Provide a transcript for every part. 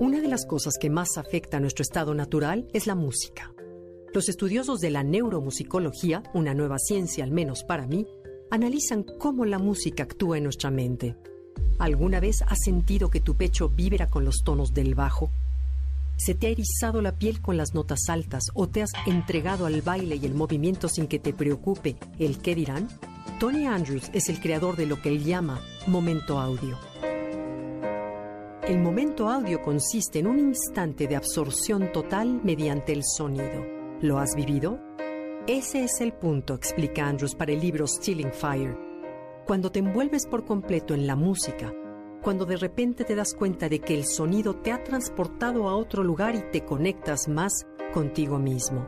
Una de las cosas que más afecta a nuestro estado natural es la música. Los estudiosos de la neuromusicología, una nueva ciencia al menos para mí, analizan cómo la música actúa en nuestra mente. ¿Alguna vez has sentido que tu pecho vibra con los tonos del bajo? ¿Se te ha erizado la piel con las notas altas o te has entregado al baile y el movimiento sin que te preocupe el qué dirán? Tony Andrews es el creador de lo que él llama momento audio el momento audio consiste en un instante de absorción total mediante el sonido. ¿Lo has vivido? Ese es el punto, explica Andrews para el libro Stealing Fire. Cuando te envuelves por completo en la música, cuando de repente te das cuenta de que el sonido te ha transportado a otro lugar y te conectas más contigo mismo.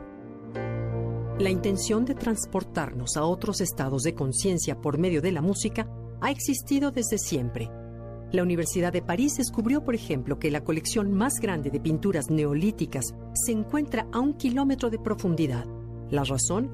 La intención de transportarnos a otros estados de conciencia por medio de la música ha existido desde siempre la Universidad de París descubrió, por ejemplo, que la colección más grande de pinturas neolíticas se encuentra a un kilómetro de profundidad. ¿La razón?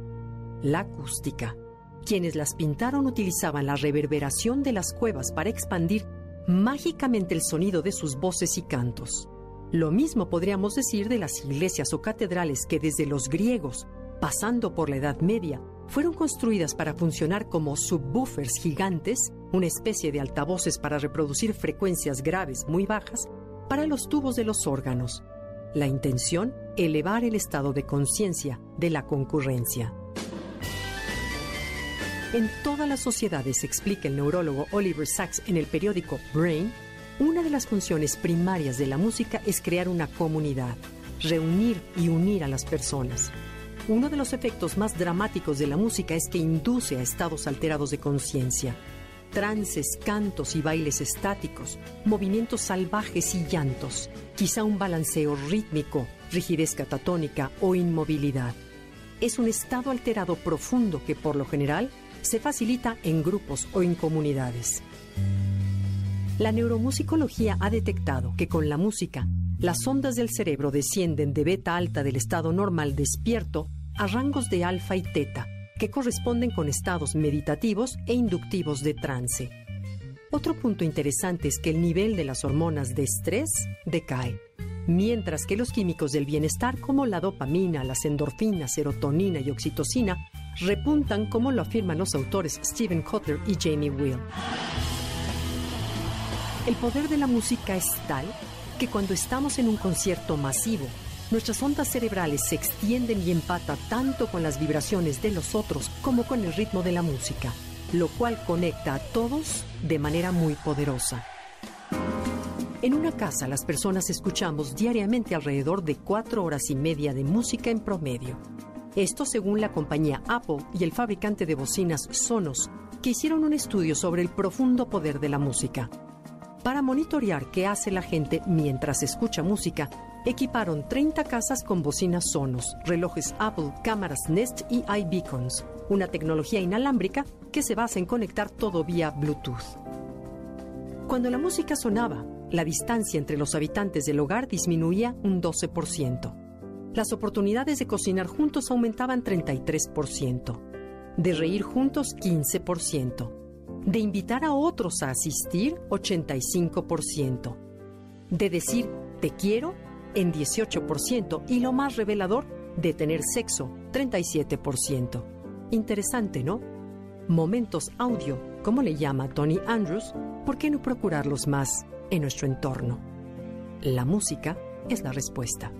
La acústica. Quienes las pintaron utilizaban la reverberación de las cuevas para expandir mágicamente el sonido de sus voces y cantos. Lo mismo podríamos decir de las iglesias o catedrales que desde los griegos, pasando por la Edad Media, fueron construidas para funcionar como subwoofers gigantes, una especie de altavoces para reproducir frecuencias graves muy bajas, para los tubos de los órganos. La intención, elevar el estado de conciencia de la concurrencia. En todas las sociedades, explica el neurólogo Oliver Sacks en el periódico Brain, una de las funciones primarias de la música es crear una comunidad, reunir y unir a las personas. Uno de los efectos más dramáticos de la música es que induce a estados alterados de conciencia. Trances, cantos y bailes estáticos, movimientos salvajes y llantos, quizá un balanceo rítmico, rigidez catatónica o inmovilidad. Es un estado alterado profundo que por lo general se facilita en grupos o en comunidades. La neuromusicología ha detectado que con la música, las ondas del cerebro descienden de beta alta del estado normal despierto a rangos de alfa y teta, que corresponden con estados meditativos e inductivos de trance. Otro punto interesante es que el nivel de las hormonas de estrés decae, mientras que los químicos del bienestar como la dopamina, las endorfinas, serotonina y oxitocina repuntan como lo afirman los autores Stephen Kotler y Jamie Will. El poder de la música es tal que cuando estamos en un concierto masivo nuestras ondas cerebrales se extienden y empatan tanto con las vibraciones de los otros como con el ritmo de la música, lo cual conecta a todos de manera muy poderosa. En una casa las personas escuchamos diariamente alrededor de cuatro horas y media de música en promedio. Esto según la compañía Apple y el fabricante de bocinas Sonos, que hicieron un estudio sobre el profundo poder de la música. Para monitorear qué hace la gente mientras escucha música, equiparon 30 casas con bocinas Sonos, relojes Apple, cámaras Nest y iBeacons, una tecnología inalámbrica que se basa en conectar todo vía Bluetooth. Cuando la música sonaba, la distancia entre los habitantes del hogar disminuía un 12%. Las oportunidades de cocinar juntos aumentaban 33%, de reír juntos 15%, de invitar a otros a asistir 85%, de decir te quiero en 18% y lo más revelador, de tener sexo, 37%. Interesante, ¿no? Momentos audio, como le llama Tony Andrews, ¿por qué no procurarlos más en nuestro entorno? La música es la respuesta.